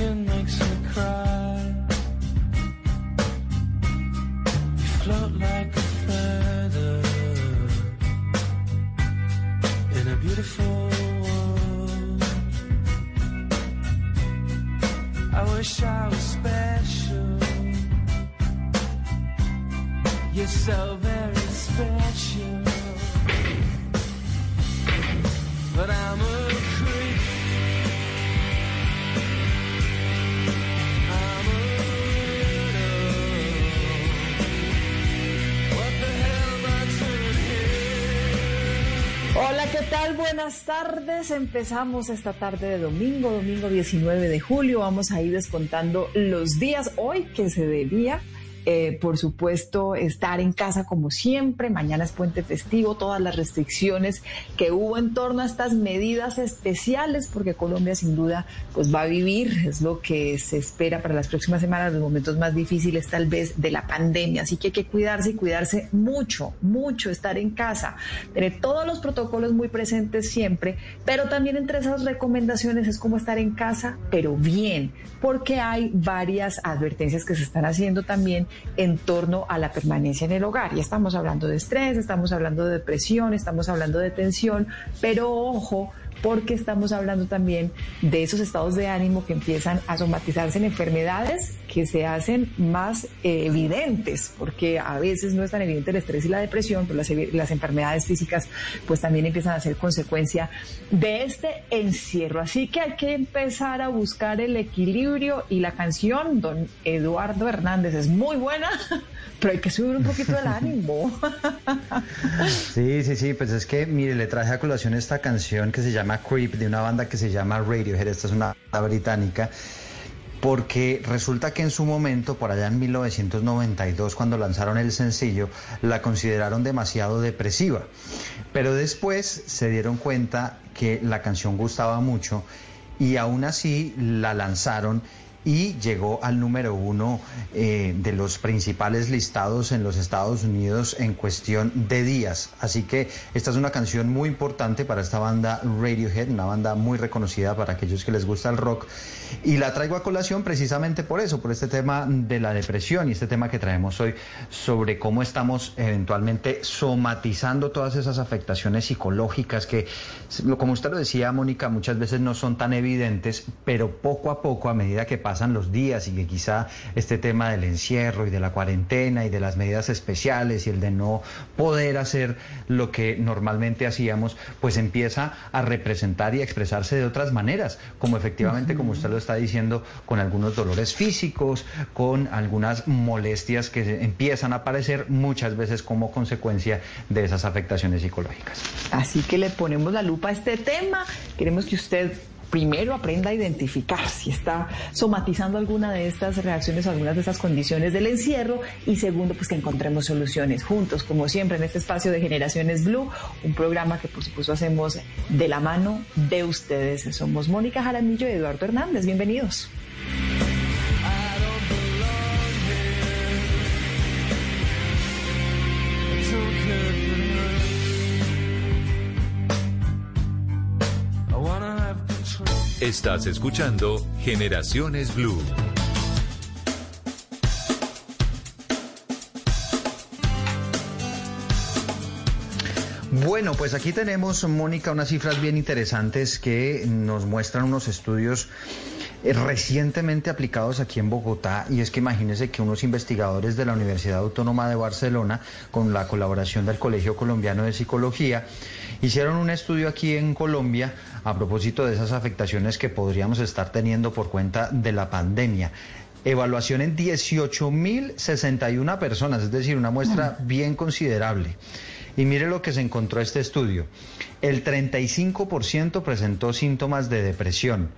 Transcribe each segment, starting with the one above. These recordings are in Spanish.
skin makes me cry. Tardes. Empezamos esta tarde de domingo, domingo 19 de julio. Vamos a ir descontando los días hoy que se debía. Eh, por supuesto, estar en casa como siempre. Mañana es puente festivo, todas las restricciones que hubo en torno a estas medidas especiales, porque Colombia sin duda pues va a vivir, es lo que se espera para las próximas semanas, los momentos más difíciles tal vez de la pandemia. Así que hay que cuidarse y cuidarse mucho, mucho, estar en casa, tener todos los protocolos muy presentes siempre, pero también entre esas recomendaciones es como estar en casa, pero bien, porque hay varias advertencias que se están haciendo también en torno a la permanencia en el hogar. Ya estamos hablando de estrés, estamos hablando de depresión, estamos hablando de tensión, pero ojo, porque estamos hablando también de esos estados de ánimo que empiezan a somatizarse en enfermedades que se hacen más eh, evidentes, porque a veces no es tan evidente el estrés y la depresión, pero las, las enfermedades físicas pues también empiezan a ser consecuencia de este encierro. Así que hay que empezar a buscar el equilibrio y la canción, don Eduardo Hernández, es muy buena, pero hay que subir un poquito el ánimo. Sí, sí, sí, pues es que, mire, le traje a colación esta canción que se llama Creep, de una banda que se llama Radiohead, esta es una banda británica, porque resulta que en su momento, por allá en 1992, cuando lanzaron el sencillo, la consideraron demasiado depresiva, pero después se dieron cuenta que la canción gustaba mucho y aún así la lanzaron y llegó al número uno eh, de los principales listados en los Estados Unidos en cuestión de días. Así que esta es una canción muy importante para esta banda Radiohead, una banda muy reconocida para aquellos que les gusta el rock. Y la traigo a colación precisamente por eso, por este tema de la depresión y este tema que traemos hoy sobre cómo estamos eventualmente somatizando todas esas afectaciones psicológicas que, como usted lo decía, Mónica, muchas veces no son tan evidentes, pero poco a poco, a medida que pasan los días y que quizá este tema del encierro y de la cuarentena y de las medidas especiales y el de no poder hacer lo que normalmente hacíamos, pues empieza a representar y a expresarse de otras maneras, como efectivamente, como usted lo está diciendo, con algunos dolores físicos, con algunas molestias que empiezan a aparecer muchas veces como consecuencia de esas afectaciones psicológicas. Así que le ponemos la lupa a este tema. Queremos que usted primero aprenda a identificar si está somatizando alguna de estas reacciones o algunas de estas condiciones del encierro y segundo, pues que encontremos soluciones juntos, como siempre en este espacio de Generaciones Blue, un programa que por supuesto hacemos de la mano de ustedes. Somos Mónica Jaramillo y Eduardo Hernández. Bienvenidos. Estás escuchando Generaciones Blue. Bueno, pues aquí tenemos, Mónica, unas cifras bien interesantes que nos muestran unos estudios eh, recientemente aplicados aquí en Bogotá y es que imagínense que unos investigadores de la Universidad Autónoma de Barcelona, con la colaboración del Colegio Colombiano de Psicología, hicieron un estudio aquí en Colombia a propósito de esas afectaciones que podríamos estar teniendo por cuenta de la pandemia. Evaluación en 18.061 personas, es decir, una muestra bien considerable. Y mire lo que se encontró este estudio. El 35% presentó síntomas de depresión.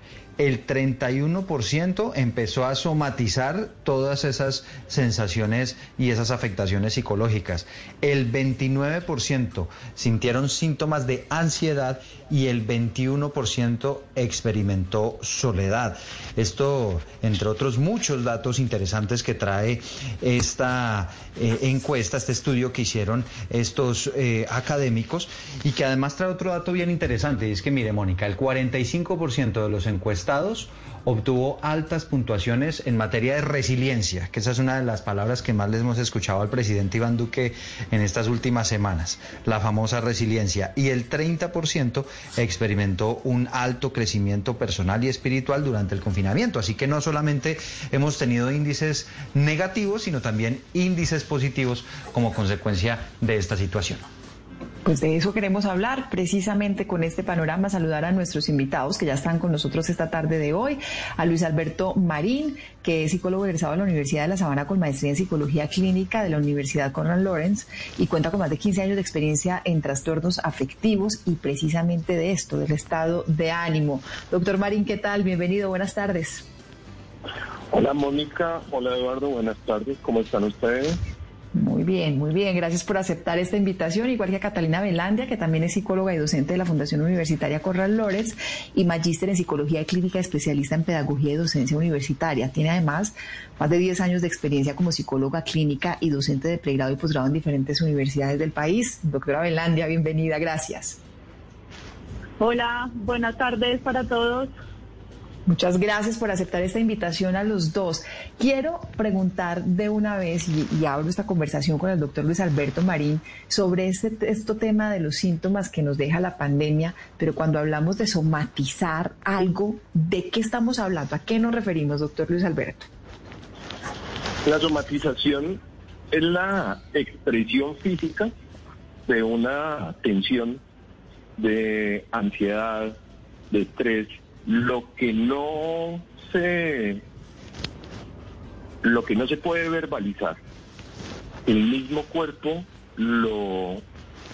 El 31% empezó a somatizar todas esas sensaciones y esas afectaciones psicológicas. El 29% sintieron síntomas de ansiedad y el 21% experimentó soledad. Esto, entre otros muchos datos interesantes que trae esta eh, encuesta, este estudio que hicieron estos eh, académicos y que además trae otro dato bien interesante, y es que mire Mónica, el 45% de los encuestados obtuvo altas puntuaciones en materia de resiliencia, que esa es una de las palabras que más les hemos escuchado al presidente Iván Duque en estas últimas semanas, la famosa resiliencia. Y el 30% experimentó un alto crecimiento personal y espiritual durante el confinamiento. Así que no solamente hemos tenido índices negativos, sino también índices positivos como consecuencia de esta situación. Pues de eso queremos hablar precisamente con este panorama, saludar a nuestros invitados que ya están con nosotros esta tarde de hoy, a Luis Alberto Marín, que es psicólogo egresado de la Universidad de La Sabana con maestría en psicología clínica de la Universidad Conrad Lawrence y cuenta con más de 15 años de experiencia en trastornos afectivos y precisamente de esto, del estado de ánimo. Doctor Marín, ¿qué tal? Bienvenido, buenas tardes. Hola Mónica, hola Eduardo, buenas tardes, ¿cómo están ustedes? Muy bien, muy bien. Gracias por aceptar esta invitación, igual que a Catalina Velandia, que también es psicóloga y docente de la Fundación Universitaria Corral Lórez y magíster en psicología clínica, especialista en pedagogía y docencia universitaria. Tiene además más de 10 años de experiencia como psicóloga clínica y docente de pregrado y posgrado en diferentes universidades del país. Doctora Velandia, bienvenida, gracias. Hola, buenas tardes para todos. Muchas gracias por aceptar esta invitación a los dos. Quiero preguntar de una vez, y, abro esta conversación con el doctor Luis Alberto Marín, sobre este, este tema de los síntomas que nos deja la pandemia, pero cuando hablamos de somatizar algo, ¿de qué estamos hablando? ¿A qué nos referimos, doctor Luis Alberto? La somatización es la expresión física de una tensión, de ansiedad, de estrés, lo que no se lo que no se puede verbalizar el mismo cuerpo lo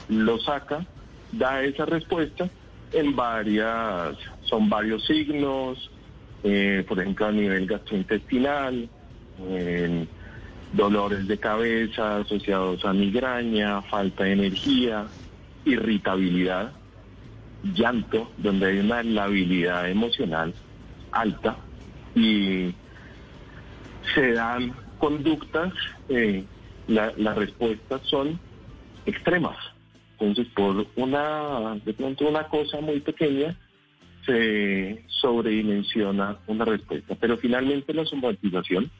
lo saca da esa respuesta en varias son varios signos eh, por ejemplo a nivel gastrointestinal en dolores de cabeza asociados a migraña falta de energía irritabilidad llanto, donde hay una labilidad emocional alta y se dan conductas, eh, las respuestas son extremas. Entonces, por una, de pronto una cosa muy pequeña, se sobredimensiona una respuesta. Pero finalmente la somatización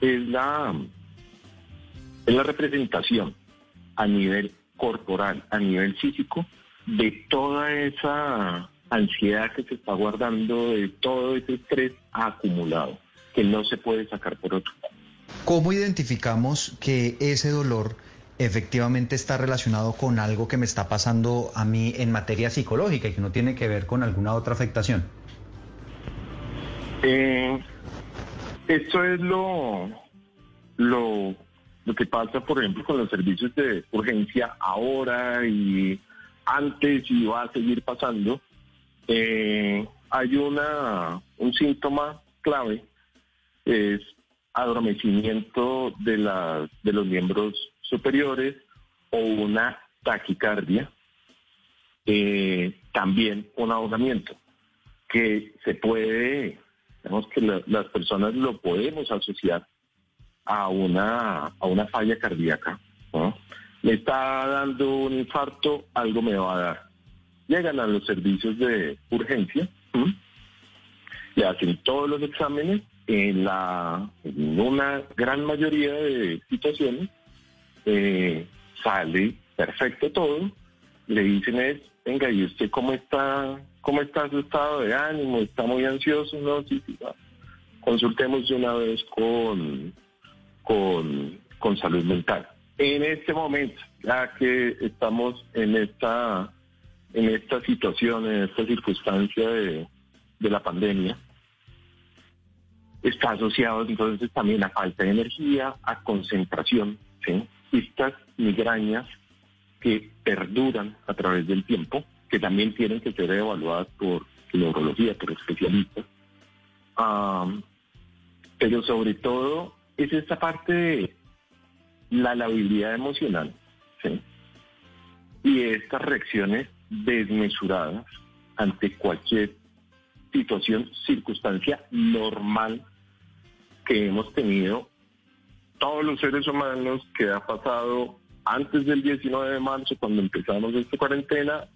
es la, es la representación a nivel corporal, a nivel físico, de toda esa ansiedad que se está guardando, de todo ese estrés acumulado, que no se puede sacar por otro ¿Cómo identificamos que ese dolor efectivamente está relacionado con algo que me está pasando a mí en materia psicológica y que no tiene que ver con alguna otra afectación? Eh, esto es lo, lo, lo que pasa, por ejemplo, con los servicios de urgencia ahora y antes y va a seguir pasando, eh, hay una un síntoma clave, es adormecimiento de, la, de los miembros superiores o una taquicardia, eh, también un ahogamiento, que se puede, digamos que las personas lo podemos asociar a una, a una falla cardíaca. Me está dando un infarto, algo me va a dar. Llegan a los servicios de urgencia, le hacen todos los exámenes, en, la, en una gran mayoría de situaciones eh, sale perfecto todo, le dicen es, venga, ¿y usted cómo está, cómo está su estado de ánimo? ¿Está muy ansioso? No, sí, sí, consultemos de una vez con, con, con salud mental en este momento, ya que estamos en esta, en esta situación, en esta circunstancia de, la pandemia, está asociado entonces también a falta de energía, a concentración, estas migrañas que perduran a través del tiempo, que también tienen que ser evaluadas por neurología, por especialistas. pero sobre todo es esta parte de la labilidad emocional y estas reacciones desmesuradas ante cualquier situación, circunstancia normal que hemos tenido todos los seres humanos que ha pasado antes del 19 de marzo, cuando empezamos esta cuarentena,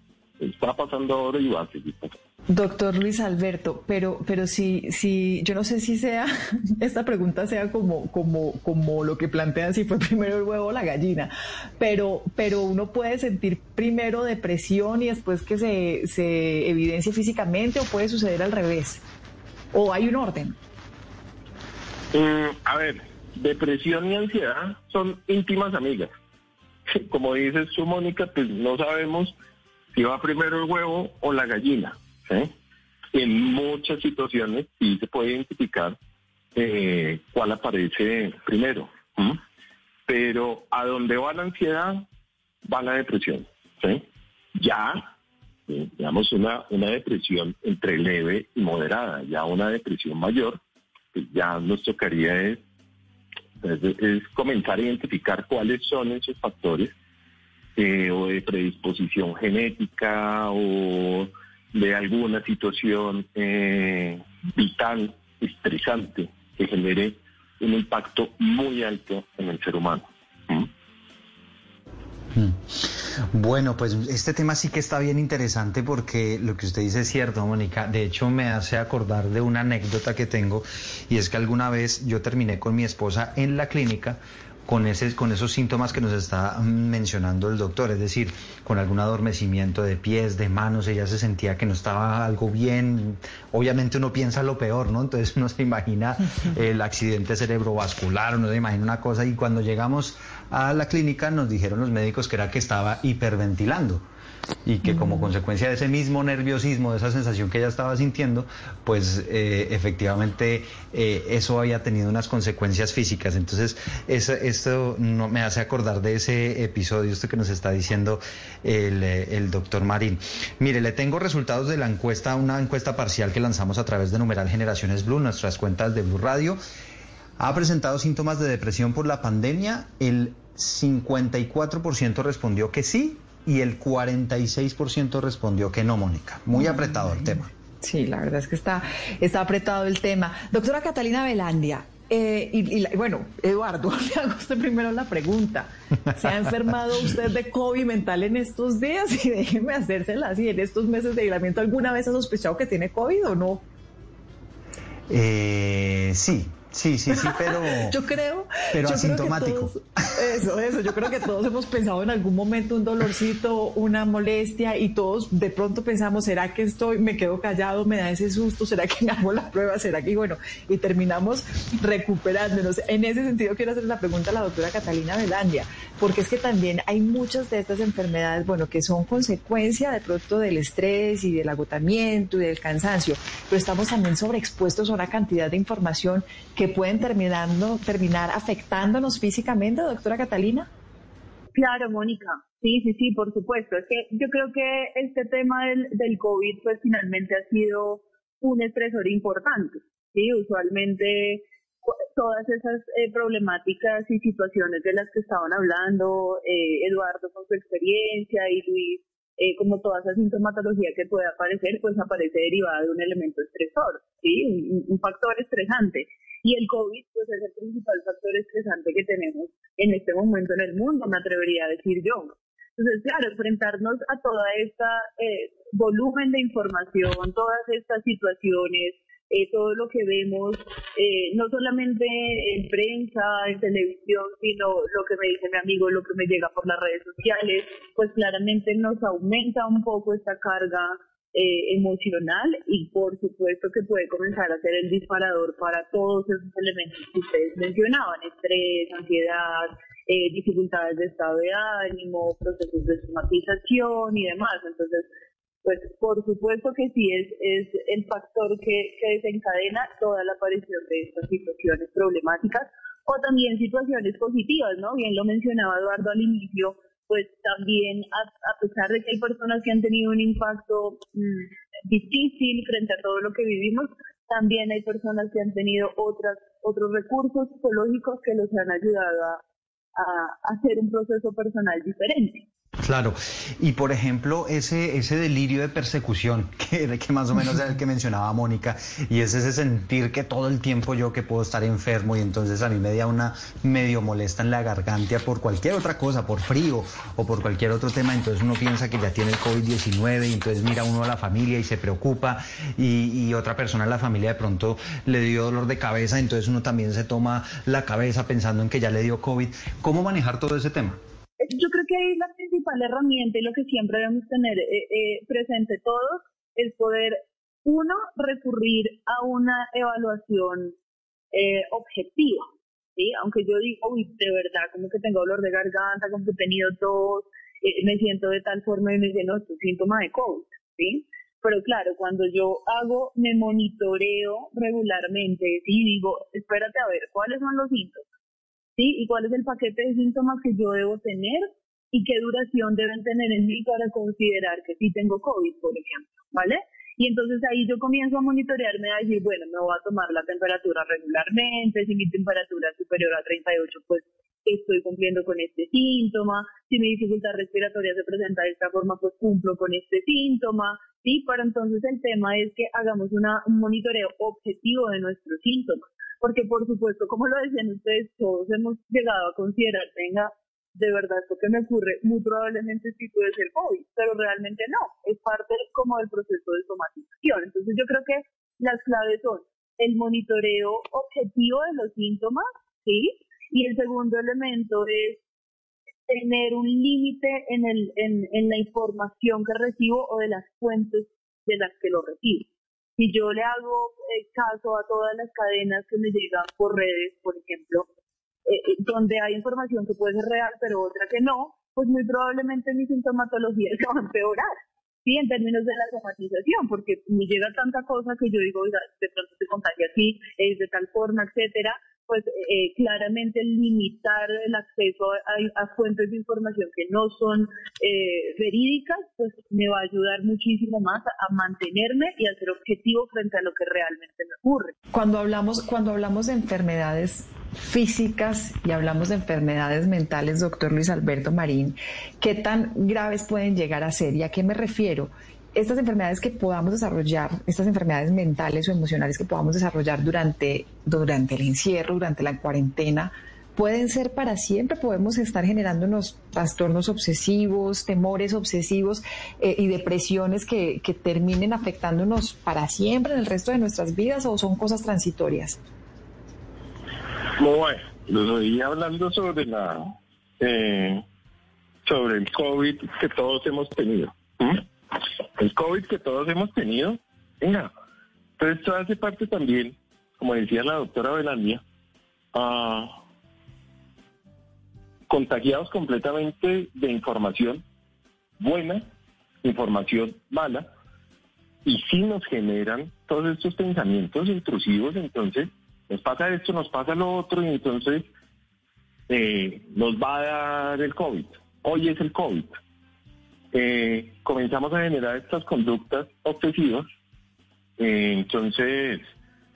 Está pasando ahora y va a seguir pasando. Doctor Luis Alberto, pero, pero si, si, yo no sé si sea, esta pregunta sea como, como, como lo que plantean si fue primero el huevo o la gallina, pero, pero uno puede sentir primero depresión y después que se, se evidencie físicamente o puede suceder al revés, o hay un orden. Mm, a ver, depresión y ansiedad son íntimas amigas. Como dices tú, Mónica, pues no sabemos si va primero el huevo o la gallina. En muchas situaciones sí se puede identificar eh, cuál aparece primero. Pero a donde va la ansiedad, va la depresión. Ya, digamos, una, una depresión entre leve y moderada, ya una depresión mayor, pues ya nos tocaría es, es, comenzar a identificar cuáles son esos factores eh, o de predisposición genética o de alguna situación eh, vital, estresante, que genere un impacto muy alto en el ser humano. ¿Mm? Hmm. Bueno, pues este tema sí que está bien interesante porque lo que usted dice es cierto, Mónica. De hecho, me hace acordar de una anécdota que tengo y es que alguna vez yo terminé con mi esposa en la clínica con, ese, con esos síntomas que nos está mencionando el doctor, es decir, con algún adormecimiento de pies, de manos, ella se sentía que no estaba algo bien, obviamente uno piensa lo peor, ¿no? Entonces uno se imagina el accidente cerebrovascular, uno se imagina una cosa y cuando llegamos a la clínica nos dijeron los médicos que era que estaba hiperventilando y que como consecuencia de ese mismo nerviosismo, de esa sensación que ella estaba sintiendo, pues eh, efectivamente eh, eso había tenido unas consecuencias físicas. Entonces, esto no, me hace acordar de ese episodio, esto que nos está diciendo el, eh, el doctor Marín. Mire, le tengo resultados de la encuesta, una encuesta parcial que lanzamos a través de Numeral Generaciones Blue, nuestras cuentas de Blue Radio. Ha presentado síntomas de depresión por la pandemia. El 54% respondió que sí, y el 46% respondió que no, Mónica. Muy apretado el tema. Sí, la verdad es que está, está apretado el tema. Doctora Catalina Velandia, eh, y, bueno, Eduardo, le hago usted primero la pregunta. ¿Se ha enfermado usted de COVID mental en estos días? Y déjeme hacérsela así, en estos meses de aislamiento, ¿alguna vez ha sospechado que tiene COVID o no? Eh, sí, Sí, sí, sí, pero. yo creo. Pero asintomático. eso, eso. Yo creo que todos hemos pensado en algún momento un dolorcito, una molestia, y todos de pronto pensamos, ¿será que estoy, me quedo callado, me da ese susto? ¿Será que me hago la prueba? ¿Será que, bueno, y terminamos recuperándonos? En ese sentido, quiero hacer la pregunta a la doctora Catalina Velandia, porque es que también hay muchas de estas enfermedades, bueno, que son consecuencia de pronto del estrés y del agotamiento y del cansancio, pero estamos también sobreexpuestos a una cantidad de información que que pueden terminando, terminar afectándonos físicamente, doctora Catalina? Claro, Mónica. Sí, sí, sí, por supuesto. Es que yo creo que este tema del, del COVID, pues finalmente ha sido un estresor importante. Sí, usualmente todas esas eh, problemáticas y situaciones de las que estaban hablando eh, Eduardo con su experiencia y Luis, eh, como toda esa sintomatología que puede aparecer, pues aparece derivada de un elemento estresor, ¿sí? un factor estresante. Y el COVID pues, es el principal factor estresante que tenemos en este momento en el mundo, me atrevería a decir yo. Entonces, claro, enfrentarnos a toda esta eh, volumen de información, todas estas situaciones, eh, todo lo que vemos, eh, no solamente en prensa, en televisión, sino lo que me dice mi amigo, lo que me llega por las redes sociales, pues claramente nos aumenta un poco esta carga eh, emocional y por supuesto que puede comenzar a ser el disparador para todos esos elementos que ustedes mencionaban, estrés, ansiedad, eh, dificultades de estado de ánimo, procesos de somatización y demás. Entonces, pues por supuesto que sí es, es el factor que, que desencadena toda la aparición de estas situaciones problemáticas o también situaciones positivas, ¿no? Bien lo mencionaba Eduardo al inicio, pues también a, pesar de que hay personas que han tenido un impacto mm, difícil frente a todo lo que vivimos, también hay personas que han tenido otras, otros recursos psicológicos que los han ayudado a, a hacer un proceso personal diferente. Claro, y por ejemplo, ese, ese delirio de persecución, que, que más o menos era el que mencionaba Mónica, y es ese sentir que todo el tiempo yo que puedo estar enfermo y entonces a mí me da una medio molesta en la garganta por cualquier otra cosa, por frío o por cualquier otro tema, entonces uno piensa que ya tiene el COVID-19 y entonces mira uno a la familia y se preocupa y, y otra persona en la familia de pronto le dio dolor de cabeza, entonces uno también se toma la cabeza pensando en que ya le dio COVID. ¿Cómo manejar todo ese tema? Yo creo que ahí la principal herramienta y lo que siempre debemos tener eh, eh, presente todos es poder, uno, recurrir a una evaluación eh, objetiva. ¿sí? Aunque yo digo, uy, de verdad, como que tengo dolor de garganta, como que he tenido tos, me siento de tal forma y me dicen, no, es síntoma de COVID. ¿sí? Pero claro, cuando yo hago, me monitoreo regularmente, sí, digo, espérate a ver, ¿cuáles son los síntomas? ¿Sí? Y cuál es el paquete de síntomas que yo debo tener y qué duración deben tener en mí para considerar que sí tengo COVID, por ejemplo, ¿vale? Y entonces ahí yo comienzo a monitorearme, a decir, bueno, me voy a tomar la temperatura regularmente, si mi temperatura es superior a 38, pues estoy cumpliendo con este síntoma, si mi dificultad respiratoria se presenta de esta forma, pues cumplo con este síntoma, ¿sí? Pero entonces el tema es que hagamos una, un monitoreo objetivo de nuestros síntomas porque por supuesto, como lo decían ustedes, todos hemos llegado a considerar, venga, de verdad esto que me ocurre, muy probablemente sí puede ser COVID, pero realmente no, es parte como del proceso de somatización. Entonces yo creo que las claves son el monitoreo objetivo de los síntomas, ¿sí? Y el segundo elemento es tener un límite en, en, en la información que recibo o de las fuentes de las que lo recibo si yo le hago eh, caso a todas las cadenas que me llegan por redes, por ejemplo, eh, eh, donde hay información que puede ser real, pero otra que no, pues muy probablemente mi sintomatología se va a empeorar. Sí, en términos de la somatización, porque me llega tanta cosa que yo digo, oiga, de pronto se contagia así, es de tal forma, etcétera, pues eh, claramente limitar el acceso a, fuentes de información que no son eh, verídicas, pues me va a ayudar muchísimo más a, mantenerme y a ser objetivo frente a lo que realmente me ocurre. Cuando hablamos, cuando hablamos de enfermedades físicas y hablamos de enfermedades mentales, doctor Luis Alberto Marín, ¿qué tan graves pueden llegar a ser? ¿Y a qué me refiero? Estas enfermedades que podamos desarrollar, estas enfermedades mentales o emocionales que podamos desarrollar durante, durante el encierro, durante la cuarentena, pueden ser para siempre, podemos estar generando unos trastornos obsesivos, temores obsesivos eh, y depresiones que, que, terminen afectándonos para siempre en el resto de nuestras vidas o son cosas transitorias. Bueno, oí hablando sobre la eh, sobre el COVID que todos hemos tenido el COVID que todos hemos tenido, venga, entonces esto hace parte también, como decía la doctora Belandia, a contagiados completamente de información buena, información mala, y si nos generan todos estos pensamientos intrusivos, entonces nos pasa esto, nos pasa lo otro, y entonces eh, nos va a dar el COVID. Hoy es el COVID eh, comenzamos a generar estas conductas obsesivas. Eh, entonces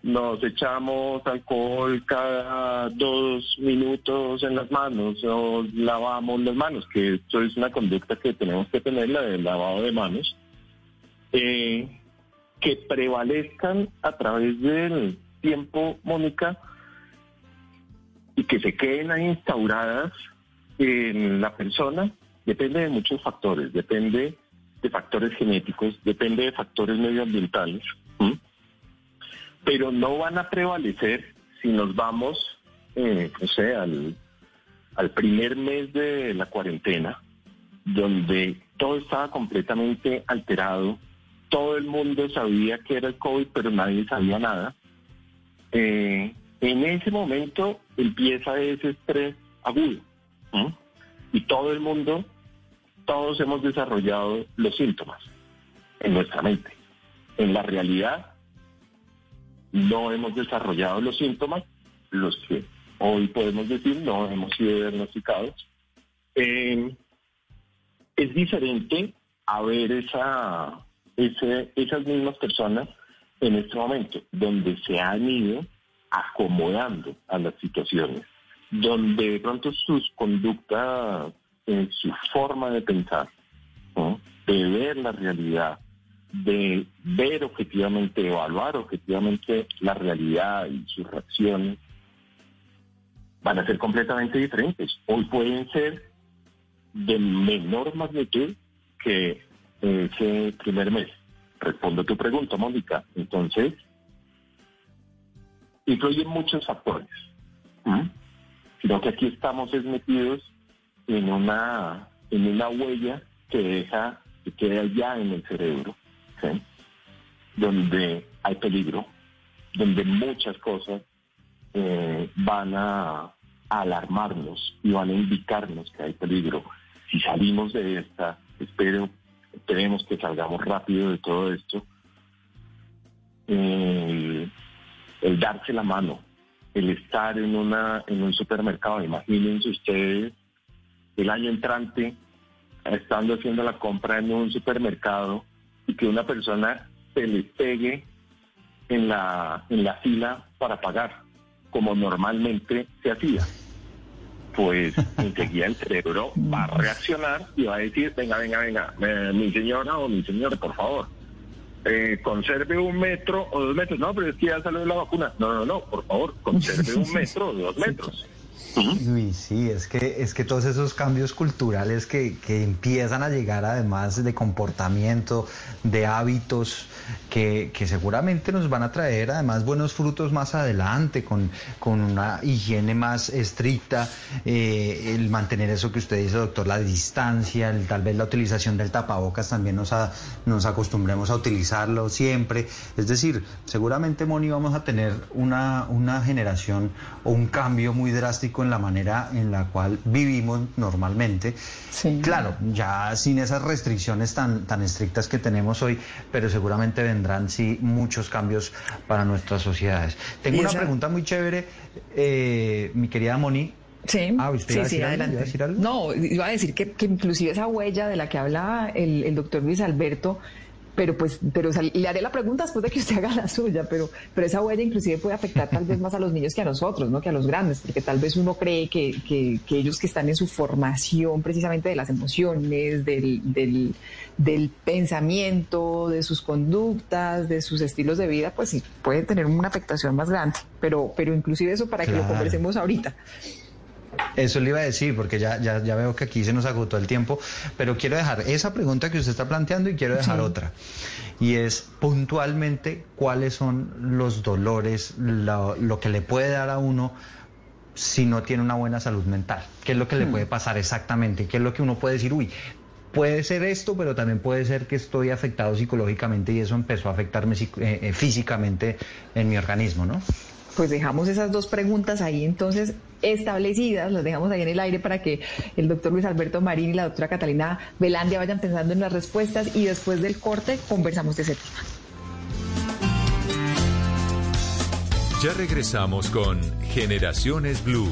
nos echamos alcohol cada dos minutos en las manos, o lavamos las manos, que esto es una conducta que tenemos que tener, la del lavado de manos, eh, que prevalezcan a través del tiempo, Mónica, y que se queden ahí instauradas en la persona Depende de muchos factores, depende de factores genéticos, depende de factores medioambientales, pero no van a prevalecer si nos vamos, eh, no sé, al, al primer mes de la cuarentena, donde todo estaba completamente alterado, todo el mundo sabía que era el COVID, pero nadie sabía nada. Eh, en ese momento empieza ese estrés agudo y todo el mundo todos hemos desarrollado los síntomas en nuestra mente. En la realidad, no hemos desarrollado los síntomas, los que hoy podemos decir no hemos sido diagnosticados. Eh, es diferente a ver esa, esas mismas personas en este momento, donde se han ido acomodando a las situaciones, donde de pronto sus conductas en su forma de pensar, de ver la realidad, de ver objetivamente, evaluar objetivamente la realidad y sus reacciones, van a ser completamente diferentes. Hoy pueden ser de menor magnitud que ese primer mes. Respondo tu pregunta, Mónica. Entonces, influyen muchos factores. ¿m? Sino que aquí estamos es metidos en una, en una huella que deja, que queda ya en el cerebro, ¿sí? donde hay peligro, donde muchas cosas eh, van a alarmarnos y van a indicarnos que hay peligro. Si salimos de esta, espero, esperemos que salgamos rápido de todo esto, eh, el darse la mano, el estar en una en un supermercado, imagínense ustedes el año entrante estando haciendo la compra en un supermercado y que una persona se les pegue en la en la fila para pagar, como normalmente se hacía. Pues enseguida el cerebro va a reaccionar y va a decir, venga, venga, venga, eh, mi señora o mi señor, por favor, eh, conserve un metro o dos metros. No, pero es que ya salió la vacuna. No, no, no, por favor, conserve un metro o dos metros. Uy, sí, es que, es que todos esos cambios culturales que, que empiezan a llegar además de comportamiento, de hábitos, que, que seguramente nos van a traer además buenos frutos más adelante, con, con una higiene más estricta, eh, el mantener eso que usted dice, doctor, la distancia, el- tal vez la utilización del tapabocas también nos, a- nos acostumbremos a utilizarlo siempre. Es decir, seguramente, Moni, vamos a tener una, una generación o un cambio muy drástico en la manera en la cual vivimos normalmente. Sí. Claro, ya sin esas restricciones tan, tan estrictas que tenemos hoy, pero seguramente vendrán sí muchos cambios para nuestras sociedades. Tengo una pregunta muy chévere, eh, mi querida Moni. Sí, Ah, ¿usted sí, iba a sí, decir algo? adelante. ¿Iba a decir algo? No, iba a decir que, que inclusive esa huella de la que hablaba el, el doctor Luis Alberto, pero pues, pero o sea, le haré la pregunta después de que usted haga la suya, pero, pero esa huella inclusive puede afectar tal vez más a los niños que a nosotros, ¿no? Que a los grandes, porque tal vez uno cree que, que, que ellos que están en su formación precisamente de las emociones, del, del, del pensamiento, de sus conductas, de sus estilos de vida, pues sí, puede tener una afectación más grande. Pero, pero inclusive eso para que lo conversemos ahorita. Eso le iba a decir, porque ya, ya, ya veo que aquí se nos agotó el tiempo, pero quiero dejar esa pregunta que usted está planteando y quiero dejar Sí. otra. Y es puntualmente cuáles son los dolores, lo, lo que le puede dar a uno si no tiene una buena salud mental. ¿Qué es lo que le puede pasar exactamente? ¿Qué es lo que uno puede decir? Uy, puede ser esto, pero también puede ser que estoy afectado psicológicamente y eso empezó a afectarme eh, eh, físicamente en mi organismo, ¿no? Pues dejamos esas dos preguntas ahí entonces establecidas, las dejamos ahí en el aire para que el doctor Luis Alberto Marín y la doctora Catalina Velandia vayan pensando en las respuestas y después del corte conversamos de ese tema. Ya regresamos con Generaciones Blue.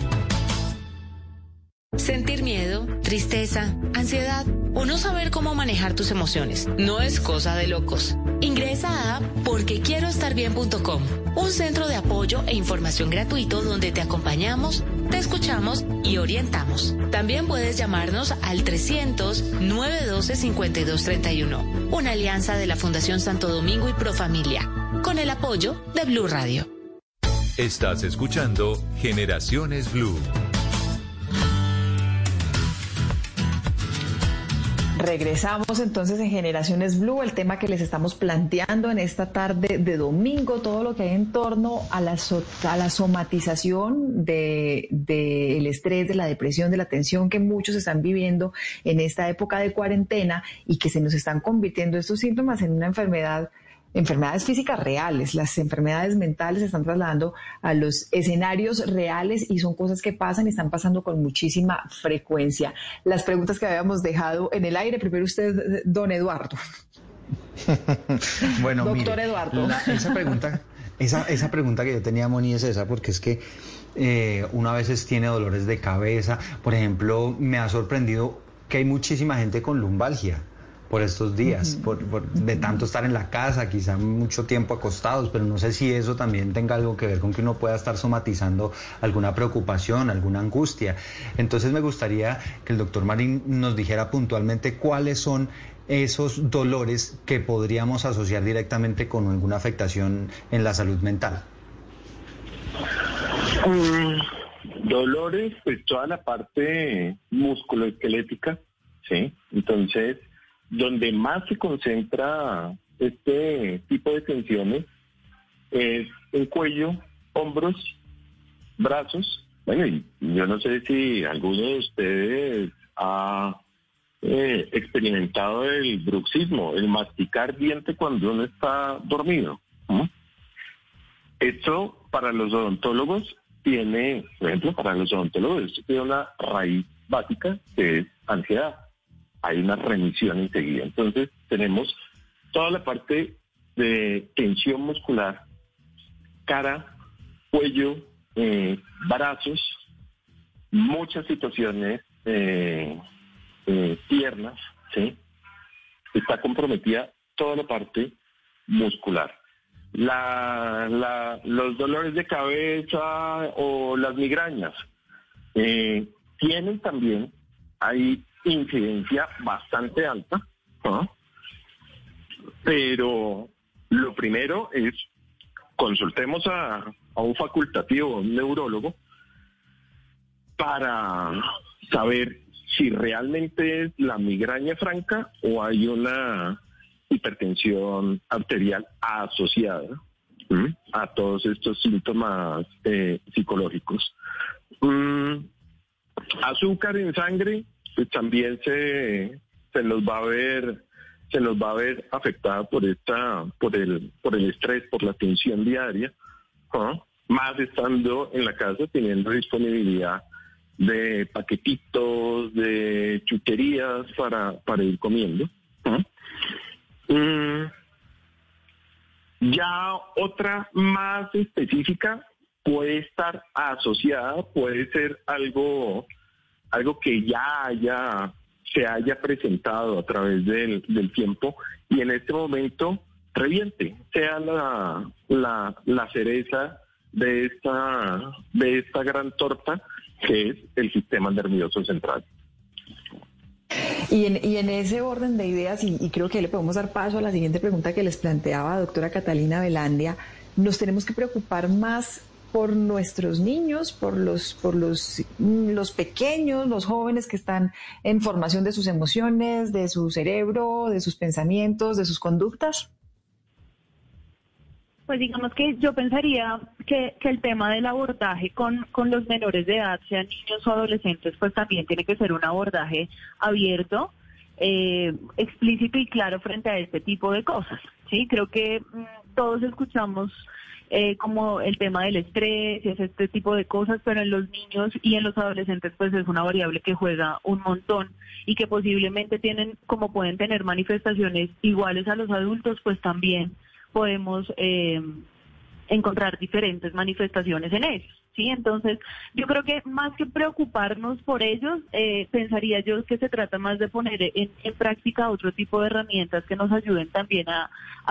Sentir miedo, tristeza, ansiedad o no saber cómo manejar tus emociones no es cosa de locos. Ingresa a porquequieroestarbien.com, un centro de apoyo e información gratuito donde te acompañamos, te escuchamos y orientamos. También puedes llamarnos al 300-912-5231, una alianza de la Fundación Santo Domingo y Profamilia, con el apoyo de Blue Radio. Estás escuchando Generaciones Blue. Regresamos entonces en Generaciones Blue, el tema que les estamos planteando en esta tarde de domingo, todo lo que hay en torno a la, so- a la somatización del de, del estrés, de la depresión, de la tensión que muchos están viviendo en esta época de cuarentena y que se nos están convirtiendo estos síntomas en una enfermedad enfermedades físicas reales, las enfermedades mentales se están trasladando a los escenarios reales y son cosas que pasan y están pasando con muchísima frecuencia. Las preguntas que habíamos dejado en el aire, primero usted, don Eduardo. Bueno, Doctor mire, Eduardo. la- esa pregunta, esa, esa pregunta que yo tenía, Moni, es esa, porque es que eh, una veces tiene dolores de cabeza. Por ejemplo, me ha sorprendido que hay muchísima gente con lumbalgia. Por estos días, por, de tanto estar en la casa, quizá mucho tiempo acostados, pero no sé si eso también tenga algo que ver con que uno pueda estar somatizando alguna preocupación, alguna angustia. Entonces me gustaría que el doctor Marín nos dijera puntualmente cuáles son esos dolores que podríamos asociar directamente con alguna afectación en la salud mental. Mm, dolores, pues toda la parte musculoesquelética, ¿sí? Entonces, donde más se concentra este tipo de tensiones es el cuello, hombros, brazos. Bueno, yo no sé si alguno de ustedes ha eh, experimentado el bruxismo, el masticar diente cuando uno está dormido. Esto para los odontólogos tiene, por ejemplo, para los odontólogos, esto tiene una raíz básica que es ansiedad hay una remisión enseguida. Entonces tenemos toda la parte de tensión muscular, cara, cuello, eh, brazos, muchas situaciones eh, eh, piernas, ¿sí? Está comprometida toda la parte muscular. La, los dolores de cabeza o las migrañas tienen también, hay incidencia bastante alta, pero lo primero es consultemos a, un facultativo, un neurólogo, para saber si realmente es la migraña franca o hay una hipertensión arterial asociada a todos estos síntomas eh, psicológicos. Mm, azúcar en sangre también se, se los va a ver se los va a ver afectada por esta por el por el estrés por la tensión diaria más estando en la casa teniendo disponibilidad de paquetitos de chucherías para para ir comiendo mm, ya otra más específica puede estar asociada puede ser algo algo que ya haya, se haya presentado a través del, tiempo y en este momento reviente, sea la, la, la cereza de esta, de esta gran torta que es el sistema nervioso central. Y en, y en ese orden de ideas, y, y, creo que le podemos dar paso a la siguiente pregunta que les planteaba doctora Catalina Velandia, nos tenemos que preocupar más por nuestros niños, por los, por los, los pequeños, los jóvenes que están en formación de sus emociones, de su cerebro, de sus pensamientos, de sus conductas? Pues digamos que yo pensaría que, el tema del abordaje con, con los menores de edad, sean niños o adolescentes, pues también tiene que ser un abordaje abierto, eh, explícito y claro frente a este tipo de cosas. Sí, creo que mm, todos escuchamos eh, como el tema del estrés y este tipo de cosas, pero en los niños y en los adolescentes pues es una variable que juega un montón y que posiblemente tienen, como pueden tener manifestaciones iguales a los adultos, pues también podemos eh, encontrar diferentes manifestaciones en ellos. ¿Sí? Entonces, yo creo que más que preocuparnos por ellos, eh, pensaría yo que se trata más de poner en, práctica otro tipo de herramientas que nos ayuden también a,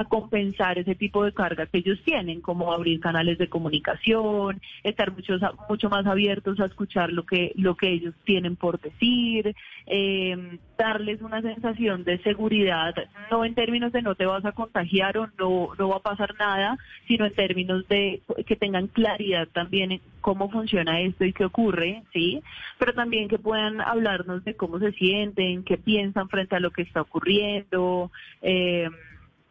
compensar ese tipo de carga que ellos tienen, como abrir canales de comunicación, estar mucho, mucho más abiertos a escuchar lo que, lo que ellos tienen por decir, eh, darles una sensación de seguridad, no en términos de no te vas a contagiar o no, no va a pasar nada, sino en términos de que tengan claridad también en cómo funciona esto y qué ocurre, ¿sí? Pero también que puedan hablarnos de cómo se sienten, qué piensan frente a lo que está ocurriendo, eh,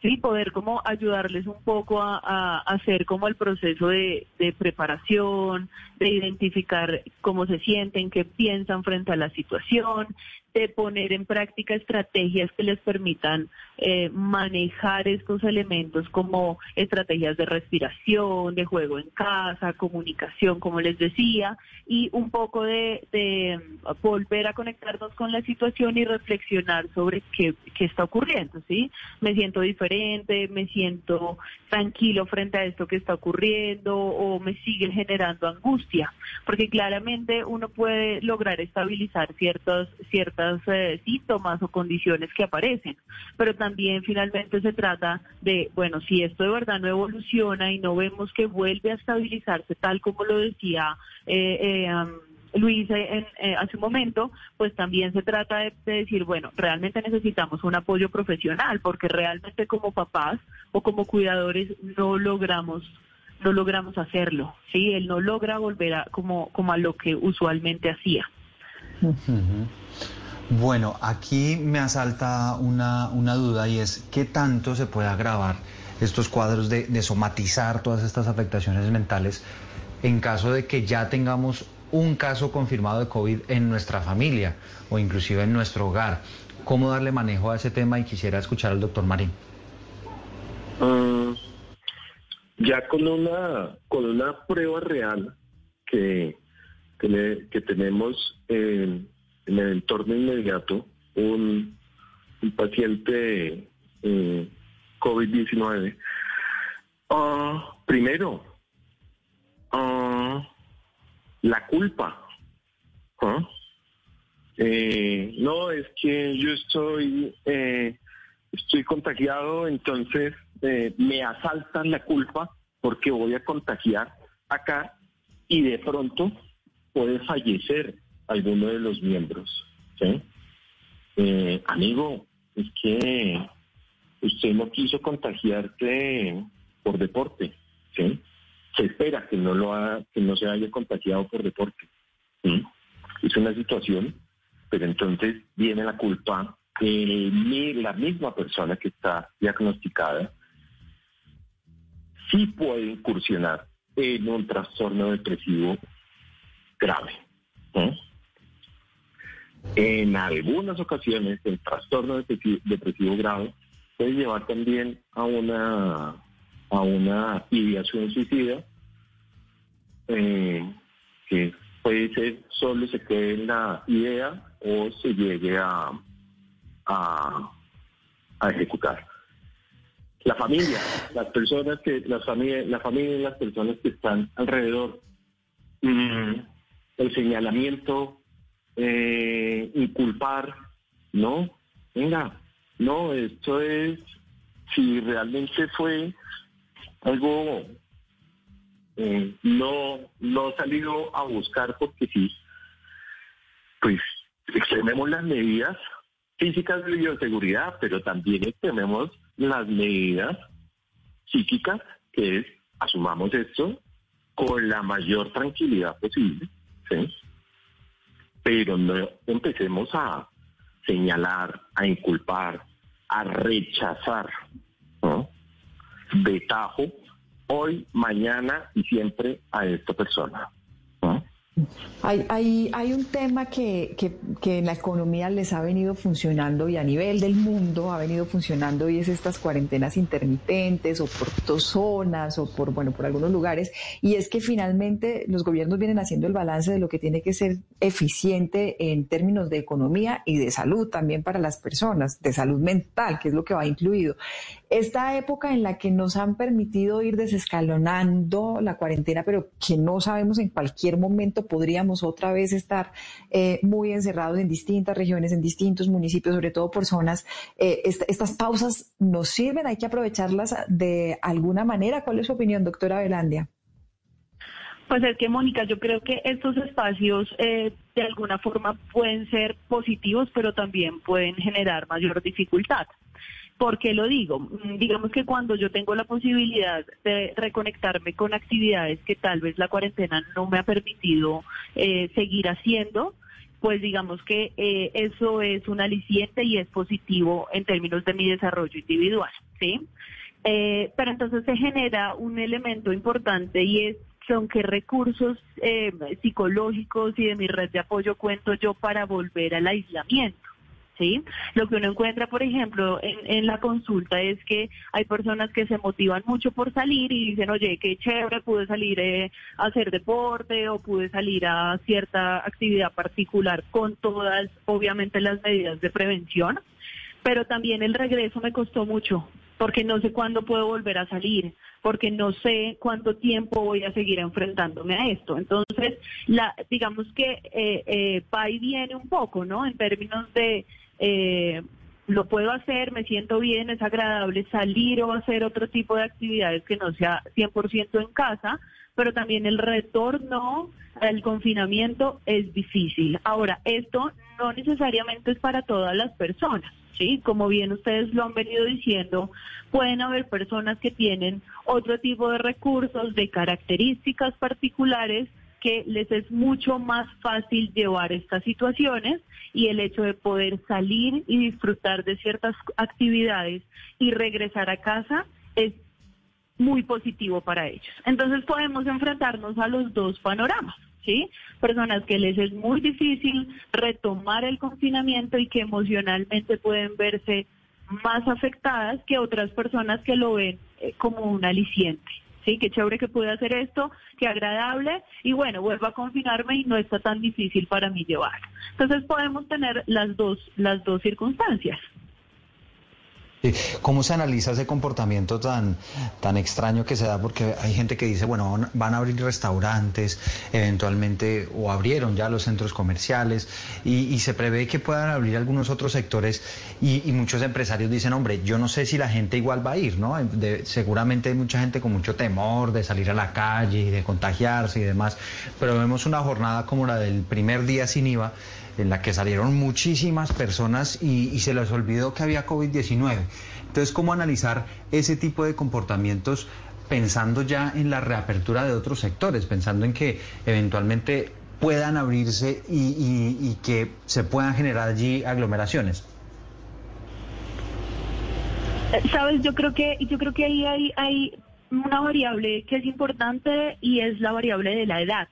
sí, poder como ayudarles un poco a, hacer como el proceso de, de, preparación, de identificar cómo se sienten, qué piensan frente a la situación, de poner en práctica estrategias que les permitan eh, manejar estos elementos como estrategias de respiración, de juego en casa, comunicación, como les decía, y un poco de, de volver a conectarnos con la situación y reflexionar sobre qué, qué está ocurriendo, ¿sí? Me siento diferente, me siento tranquilo frente a esto que está ocurriendo o me sigue generando angustia, porque claramente uno puede lograr estabilizar ciertas ciertas eh, síntomas o condiciones que aparecen. Pero también finalmente se trata de, bueno, si esto de verdad no evoluciona y no vemos que vuelve a estabilizarse tal como lo decía eh, eh, Luis en, hace un momento, pues también se trata de, decir, bueno, realmente necesitamos un apoyo profesional porque realmente como papás o como cuidadores no logramos no logramos hacerlo, ¿sí? Él no logra volver a como, como a lo que usualmente hacía. Bueno, aquí me asalta una, una, duda y es qué tanto se puede agravar estos cuadros de, somatizar todas estas afectaciones mentales en caso de que ya tengamos un caso confirmado de COVID en nuestra familia o inclusive en nuestro hogar. ¿Cómo darle manejo a ese tema? Y quisiera escuchar al doctor Marín. Ah, ya con una, con una prueba real que, que, tenemos en, el entorno inmediato, un, paciente eh, COVID-19, ah, primero, uh, la culpa. Eh, no, es que yo estoy, eh, estoy contagiado, entonces eh, me asaltan la culpa porque voy a contagiar acá y de pronto puede fallecer alguno de los miembros. Eh, amigo, es que usted no quiso contagiarte por deporte, ¿sí? Se espera que no lo ha, que no se haya contagiado por deporte. Es una situación, pero entonces viene la culpa de la misma persona que está diagnosticada sí puede incursionar en un trastorno depresivo grave. En algunas ocasiones el trastorno depresivo, grave puede llevar también a una a una ideación suicida eh, que puede ser solo se quede en la idea o se llegue a, a, ejecutar. La familia, las personas que, las familias, la familia y las personas que están alrededor, mm, el señalamiento, eh, inculpar, no, venga, no, esto es, si realmente fue algo eh, no, no salido a buscar porque sí, pues extrememos las medidas físicas de bioseguridad, pero también extrememos las medidas psíquicas, que es asumamos esto con la mayor tranquilidad posible, ¿sí? Pero no empecemos a señalar, a inculpar, a rechazar ¿no? de tajo hoy, mañana y siempre a esta persona. Hay, hay, hay, un tema que, que, en la economía les ha venido funcionando y a nivel del mundo ha venido funcionando y es estas cuarentenas intermitentes o por dos zonas o por, bueno, por algunos lugares. Y es que finalmente los gobiernos vienen haciendo el balance de lo que tiene que ser eficiente en términos de economía y de salud también para las personas, de salud mental, que es lo que va incluido esta época en la que nos han permitido ir desescalonando la cuarentena, pero que no sabemos en cualquier momento podríamos otra vez estar eh, muy encerrados en distintas regiones, en distintos municipios, sobre todo por zonas, eh, estas pausas nos sirven, hay que aprovecharlas de alguna manera. ¿Cuál es su opinión, doctora Velandia? Pues es que, Mónica, yo creo que estos espacios eh, de alguna forma pueden ser positivos, pero también pueden generar mayor dificultad. ¿Por qué lo digo? Mm, digamos que cuando yo tengo la posibilidad de reconectarme con actividades que tal vez la cuarentena no me ha permitido eh, seguir haciendo, pues digamos que eh, eso es un aliciente y es positivo en términos de mi desarrollo individual, ¿sí? Eh, pero entonces se genera un elemento importante y es son qué recursos psicológicos y de mi red de apoyo cuento yo para volver al aislamiento. ¿Sí? Lo que uno encuentra, por ejemplo, en, la consulta es que hay personas que se motivan mucho por salir y dicen, oye, qué chévere, pude salir eh, a hacer deporte o pude salir a cierta actividad particular con todas, obviamente, las medidas de prevención, pero también el regreso me costó mucho porque no sé cuándo puedo volver a salir, porque no sé cuánto tiempo voy a seguir enfrentándome a esto. Entonces, la, digamos que eh, eh, va y viene un poco, ¿no? En términos de... Eh, lo puedo hacer, me siento bien, es agradable salir o hacer otro tipo de actividades que no sea 100% en casa, pero también el retorno al confinamiento es difícil. Ahora, esto no necesariamente es para todas las personas. ¿sí? Como bien ustedes lo han venido diciendo, pueden haber personas que tienen otro tipo de recursos, de características particulares que les es mucho más fácil llevar estas situaciones y el hecho de poder salir y disfrutar de ciertas actividades y regresar a casa es muy positivo para ellos. Entonces podemos enfrentarnos a los dos panoramas. ¿sí? Personas que les es muy difícil retomar el confinamiento y que emocionalmente pueden verse más afectadas que otras personas que lo ven eh, como un aliciente. Sí, qué chévere que pude hacer esto, qué agradable y bueno, vuelvo a confinarme y no está tan difícil para mí llevar. Entonces podemos tener las dos las dos circunstancias. ¿Cómo se analiza ese comportamiento tan, tan extraño que se da? Porque hay gente que dice, bueno, van a abrir restaurantes, eventualmente, o abrieron ya los centros comerciales, y, se prevé que puedan abrir algunos otros sectores, y, muchos empresarios dicen, hombre, yo no sé si la gente igual va a ir, ¿no? seguramente hay mucha gente con mucho temor de salir a la calle y de contagiarse y demás, pero vemos una jornada como la del primer día sin IVA en la que salieron muchísimas personas y, se les olvidó que había COVID-19. Entonces, ¿cómo analizar ese tipo de comportamientos pensando ya en la reapertura de otros sectores, pensando en que eventualmente puedan abrirse y, que se puedan generar allí aglomeraciones? Sabes, yo creo que yo creo que ahí hay una variable que es importante y es la variable de la edad,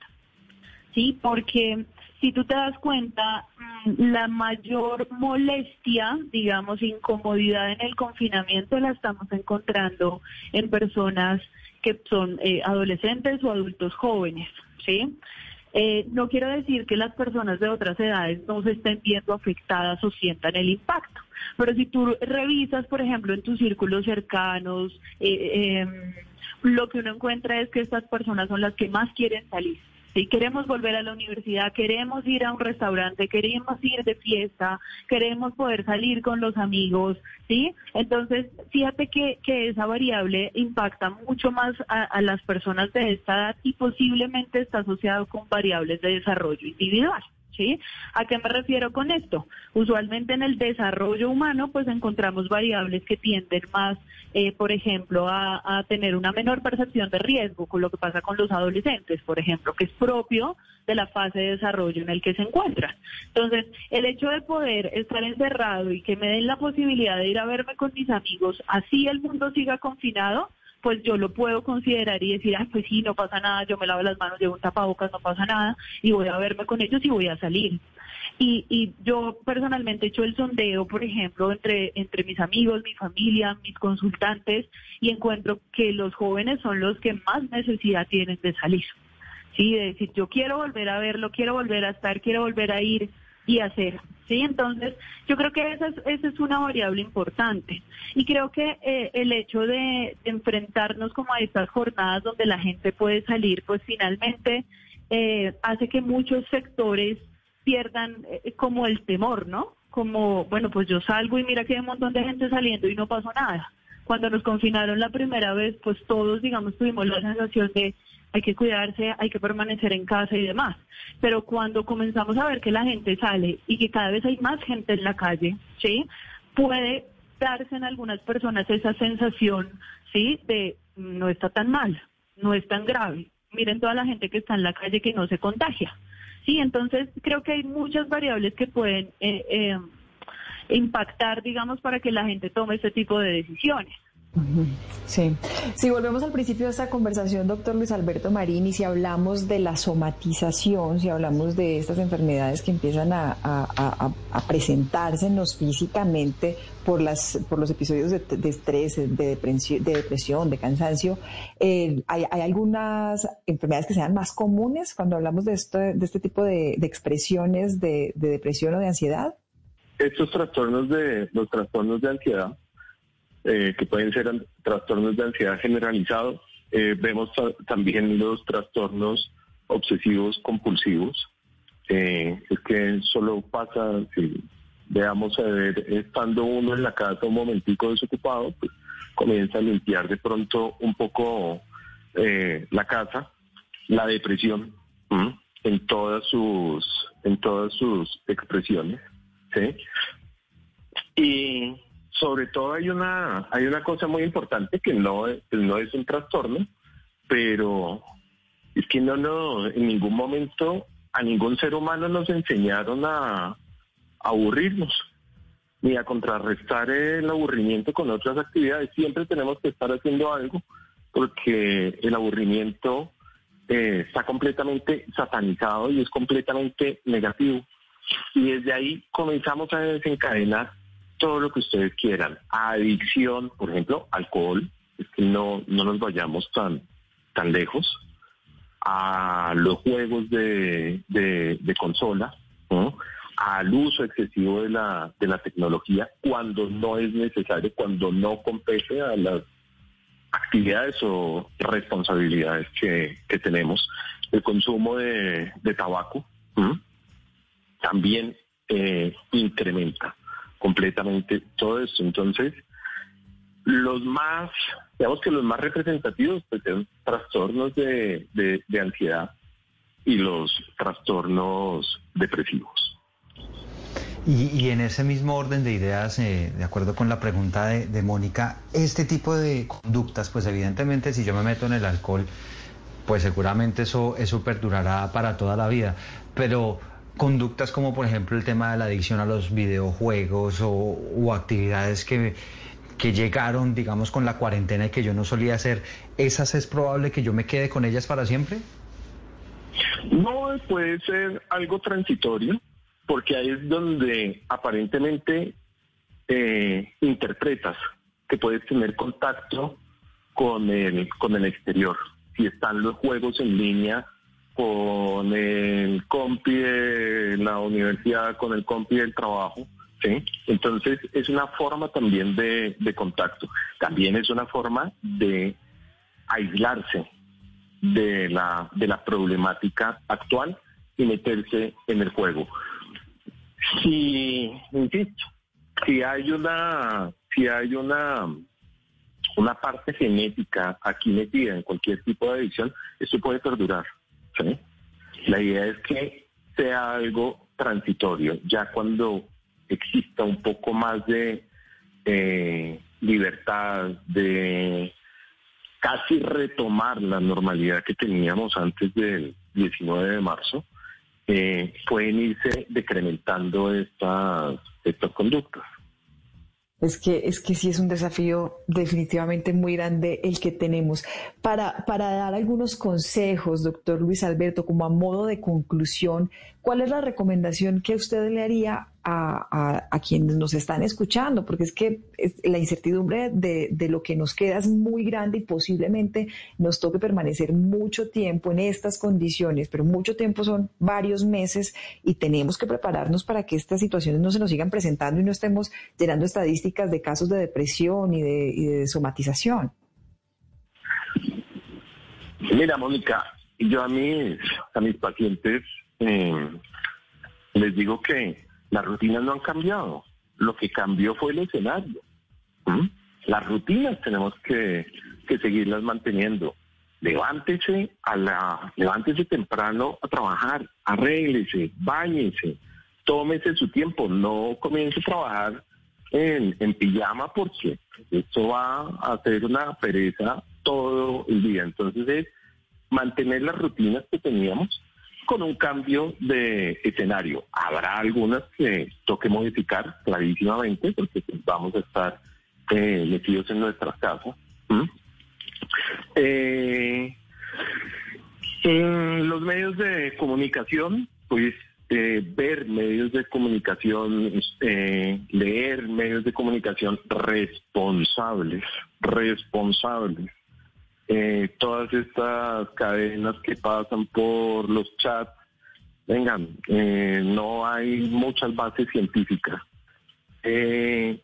sí, porque si tú te das cuenta, mm, la mayor molestia, digamos, incomodidad en el confinamiento la estamos encontrando en personas que son eh, adolescentes o adultos jóvenes, ¿sí? Eh, no quiero decir que las personas de otras edades no se estén viendo afectadas o sientan el impacto, pero si tú revisas, por ejemplo, en tus círculos cercanos, eh, em, lo que uno encuentra es que estas personas son las que más quieren salir si queremos volver a la universidad, queremos ir a un restaurante, queremos ir de fiesta, queremos poder salir con los amigos, ¿sí? Entonces, fíjate que, que esa variable impacta mucho más a, a las personas de esta edad y posiblemente está asociado con variables de desarrollo individual. ¿A qué me refiero con esto? Usualmente en el desarrollo humano pues encontramos variables que tienden más, eh, por ejemplo, a, tener una menor percepción de riesgo, con lo que pasa con los adolescentes, por ejemplo, que es propio de la fase de desarrollo en el que se encuentran. Entonces, el hecho de poder estar encerrado y que me den la posibilidad de ir a verme con mis amigos, así el mundo siga confinado, pues yo lo puedo considerar y decir, ah, pues sí, no pasa nada, yo me lavo las manos, llevo un tapabocas, no pasa nada, y voy a verme con ellos y voy a salir. Y, y yo personalmente he hecho el sondeo, por ejemplo, entre, entre mis amigos, mi familia, mis consultantes, y encuentro que los jóvenes son los que más necesidad tienen de salir. Sí, de decir, yo quiero volver a verlo, quiero volver a estar, quiero volver a ir, y hacer. ¿sí? Entonces, yo creo que esa es, esa es una variable importante. Y creo que eh, el hecho de, enfrentarnos como a estas jornadas donde la gente puede salir, pues finalmente eh, hace que muchos sectores pierdan eh, como el temor, ¿no? Como, bueno, pues yo salgo y mira que hay un montón de gente saliendo y no pasó nada. Cuando nos confinaron la primera vez, pues todos, digamos, tuvimos la sensación de hay que cuidarse, hay que permanecer en casa y demás. Pero cuando comenzamos a ver que la gente sale y que cada vez hay más gente en la calle, ¿sí? Puede darse en algunas personas esa sensación, ¿sí? De no está tan mal, no es tan grave. Miren toda la gente que está en la calle que no se contagia. Sí, entonces creo que hay muchas variables que pueden eh, eh, impactar, digamos, para que la gente tome este tipo de decisiones. Sí, si volvemos al principio de esta conversación, doctor Luis Alberto Marín, y si hablamos de la somatización, si hablamos de estas enfermedades que empiezan a, a, a, físicamente por, las, por los episodios de, estrés, de depresión, de, cansancio, eh, ¿hay, ¿hay, algunas enfermedades que sean más comunes cuando hablamos de, esto, de este tipo de, expresiones de, de depresión o de ansiedad? Estos trastornos de los trastornos de ansiedad eh, que pueden ser trastornos de ansiedad generalizado. Eh, vemos también los trastornos obsesivos compulsivos. es que solo pasa, veamos a ver, estando uno en la casa un momentico desocupado, pues comienza a limpiar de pronto un poco la casa, la depresión en todas sus en todas sus expresiones, ¿sí? Y sobre todo hay una hay una cosa muy importante que no no es un trastorno, pero es que no no en ningún momento a ningún ser humano nos enseñaron a, aburrirnos ni a contrarrestar el aburrimiento con otras actividades. Siempre tenemos que estar haciendo algo porque el aburrimiento eh, está completamente satanizado y es completamente negativo. Y desde ahí comenzamos a desencadenar todo lo que ustedes quieran. Adicción, por ejemplo, alcohol, es que no, no nos vayamos tan, tan lejos. A los juegos de, de, consola, al uso excesivo de la, de la tecnología cuando no es necesario, cuando no compete a las actividades o responsabilidades que, tenemos. El consumo de, tabaco también eh, incrementa completamente todo esto. Entonces, los más, digamos que los más representativos pues, son trastornos de, de ansiedad y los trastornos depresivos. Y, en ese mismo orden de ideas, eh, de acuerdo con la pregunta de, Mónica, este tipo de conductas, pues evidentemente si yo me meto en el alcohol, pues seguramente eso, eso perdurará para toda la vida. Pero conductas como por ejemplo el tema de la adicción a los videojuegos o, actividades que, que llegaron, digamos, con la cuarentena y que yo no solía hacer, ¿esas es probable que yo me quede con ellas para siempre? No, puede ser algo transitorio porque ahí es donde aparentemente eh, interpretas que puedes tener contacto con el, con el exterior. Si están los juegos en línea con el compi de la universidad, con el compi del trabajo, ¿sí? Entonces es una forma también de, de contacto. También es una forma de aislarse de la, de la problemática actual y meterse en el juego. Si, insisto, si hay una, si hay una, una parte genética aquí metida en cualquier tipo de adicción, eso puede perdurar. La idea es que sea algo transitorio, ya cuando exista un poco más de eh, libertad, de casi retomar la normalidad que teníamos antes del 19 de marzo, eh, pueden irse decrementando estas, estas conductas. Es que, es que sí es un desafío definitivamente muy grande el que tenemos. Para, para dar algunos consejos, doctor Luis Alberto, como a modo de conclusión, ¿cuál es la recomendación que usted le haría a, quienes nos están escuchando? Porque es que la incertidumbre de, de, lo que nos queda es muy grande y posiblemente nos toque permanecer mucho tiempo en estas condiciones, pero mucho tiempo son varios meses y tenemos que prepararnos para que estas situaciones no se nos sigan presentando y no estemos llenando estadísticas de casos de depresión y de, y de somatización. Mira, Mónica, yo a mis, a mis pacientes eh, les digo que las rutinas no han cambiado. Lo que cambió fue el escenario. Las rutinas tenemos que, que seguirlas manteniendo. Levántese a la, levántese temprano a trabajar, arréglese, bañese, tómese su tiempo, no comience a trabajar en, en pijama porque esto va a hacer una pereza todo el día. Entonces es mantener las rutinas que teníamos con un cambio de escenario. Habrá algunas que toque modificar clarísimamente porque vamos a estar eh, metidos en nuestras casas. Eh, en los medios de comunicación, pues eh, ver medios de comunicación, leer medios de comunicación responsables, responsables eh, todas estas cadenas que pasan por los chats, vengan, eh, no hay muchas bases científicas. Eh,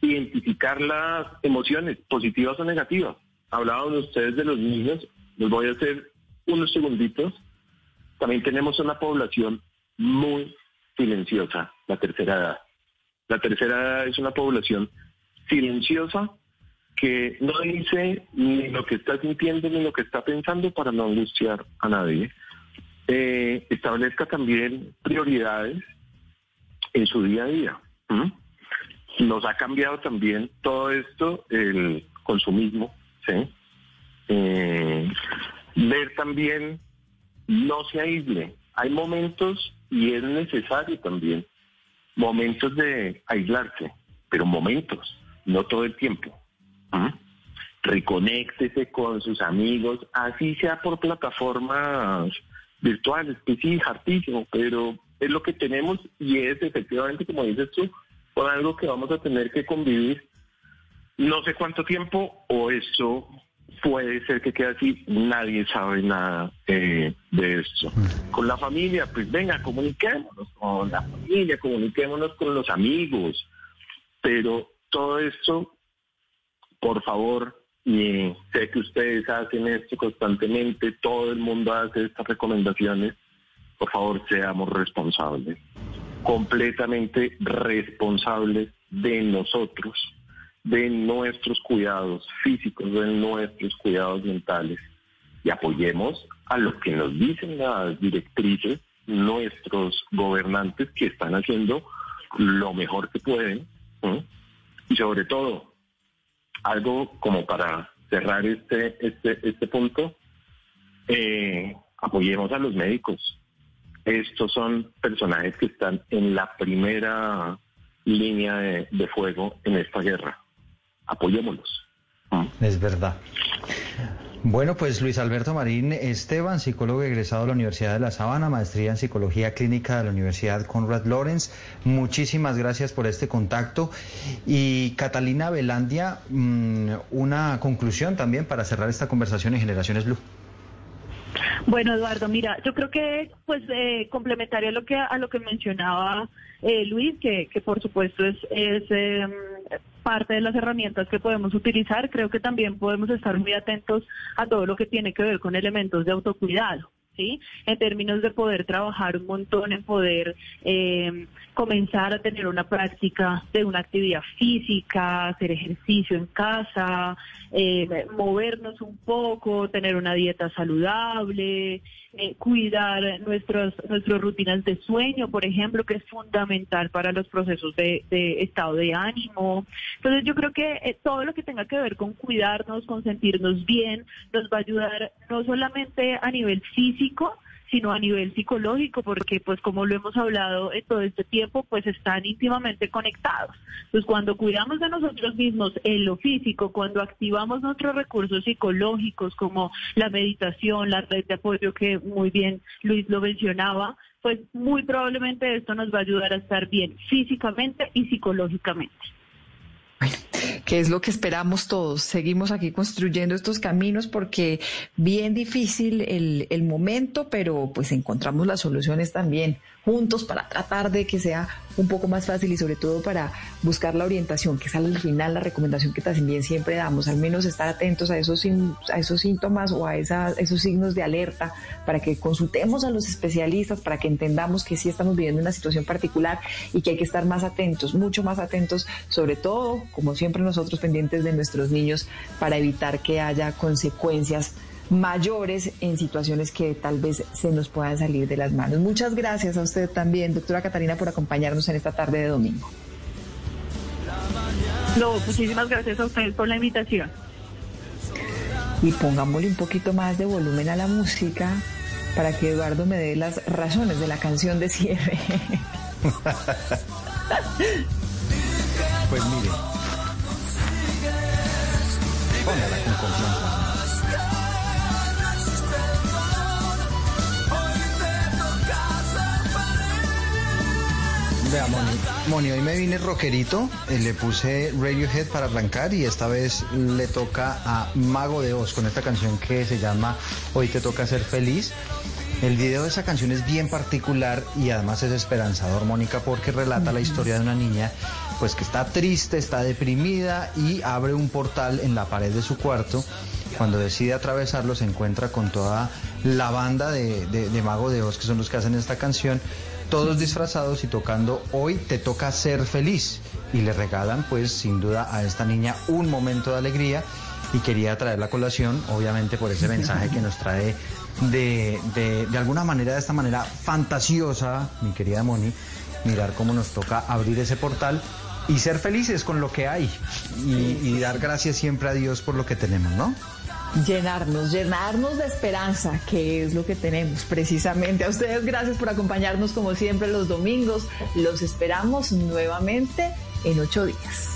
identificar las emociones, positivas o negativas. Hablaban ustedes de los niños, les voy a hacer unos segunditos. También tenemos una población muy silenciosa, la tercera edad. La tercera edad es una población silenciosa que no dice ni lo que está sintiendo ni lo que está pensando para no angustiar a nadie. Eh, establezca también prioridades en su día a día. Nos ha cambiado también todo esto, el consumismo, ¿sí? Eh, ver también, no se aísle. Hay momentos, y es necesario también, momentos de aislarse, pero momentos, no todo el tiempo. Reconéctese con sus amigos, así sea por plataformas virtuales, que sí, hartísimo, pero es lo que tenemos y es efectivamente, como dices tú, con algo que vamos a tener que convivir. No sé cuánto tiempo o eso puede ser que quede así, nadie sabe nada eh, de esto. Con la familia, pues venga, comuniquémonos con la familia, comuniquémonos con los amigos, pero todo esto, por favor, y sé que ustedes hacen esto constantemente, todo el mundo hace estas recomendaciones, por favor seamos responsables, completamente responsables de nosotros, de nuestros cuidados físicos, de nuestros cuidados mentales y apoyemos a lo que nos dicen las directrices, nuestros gobernantes que están haciendo lo mejor que pueden y sobre todo algo como para cerrar este este este punto eh, apoyemos a los médicos estos son personajes que están en la primera línea de fuego en esta guerra apoyémoslos. Es verdad. Bueno, pues Luis Alberto Marín Esteban, psicólogo egresado de la Universidad de La Sabana, maestría en psicología clínica de la Universidad Conrad Lorenz. Muchísimas gracias por este contacto. Y Catalina Velandia, mm, una conclusión también para cerrar esta conversación en Generaciones Blue. Bueno, Eduardo, mira, yo creo que, pues, eh, complementario a lo que a lo que mencionaba eh, Luis, que, que por supuesto es, es em, parte de las herramientas que podemos utilizar, creo que también podemos estar muy atentos a todo lo que tiene que ver con elementos de autocuidado. En términos de poder trabajar un montón, en poder eh, comenzar a tener una práctica de una actividad física, hacer ejercicio en casa, eh, movernos un poco, tener una dieta saludable, eh, cuidar nuestros, nuestras rutinas de sueño, por ejemplo, que es fundamental para los procesos de, estado de ánimo. Entonces yo creo que todo lo que tenga que ver con cuidarnos, con sentirnos bien, nos va a ayudar no solamente a nivel físico, sino a nivel psicológico, porque pues como lo hemos hablado en todo este tiempo, pues están íntimamente conectados. Entonces cuando cuidamos de nosotros mismos en lo físico, cuando activamos nuestros recursos psicológicos como la meditación, la red de apoyo que muy bien Luis lo mencionaba, pues muy probablemente esto nos va a ayudar a estar bien físicamente y psicológicamente. ¿Qué es lo que esperamos todos? Seguimos aquí construyendo estos caminos porque bien difícil el, el momento, pero pues encontramos las soluciones también juntos para tratar de que sea un poco más fácil y sobre todo para buscar la orientación, que es al final la recomendación que también siempre damos, al menos estar atentos a esos, a esos síntomas o a esos signos de alerta para que consultemos a los especialistas, para que entendamos que sí estamos viviendo una situación particular y que hay que estar más atentos, mucho más atentos, sobre todo, como siempre nosotros pendientes de nuestros niños, para evitar que haya consecuencias mayores en situaciones que tal vez se nos puedan salir de las manos. Muchas gracias a usted también, doctora Catarina, por acompañarnos en esta tarde de domingo. No, muchísimas gracias a ustedes por la invitación. Y pongámosle un poquito más de volumen a la música para que Eduardo me dé las razones de la canción de cierre. pues mire. Póngala con confianza. Vea, Moni, Moni, hoy me vine rockerito, eh, le puse Radiohead para arrancar y esta vez le toca a Mago de Oz con esta canción que se llama Hoy te toca ser feliz. El video de esa canción es bien particular y además es esperanzador, Mónica, porque relata la historia de una niña pues que está triste, está deprimida y abre un portal en la pared de su cuarto. Cuando decide atravesarlo se encuentra con toda la banda de, de Mago de Oz, que son los que hacen esta canción, todos disfrazados y tocando Hoy te toca ser feliz. Y le regalan pues sin duda a esta niña un momento de alegría y quería traer la colación, obviamente por ese mensaje que nos trae de, de, de alguna manera, de esta manera fantasiosa, mi querida Moni, mirar cómo nos toca abrir ese portal y ser felices con lo que hay y, y, dar gracias siempre a Dios por lo que tenemos, ¿no? Llenarnos, llenarnos de esperanza, que es lo que tenemos precisamente. A ustedes gracias por acompañarnos como siempre los domingos. Los esperamos nuevamente en ocho días.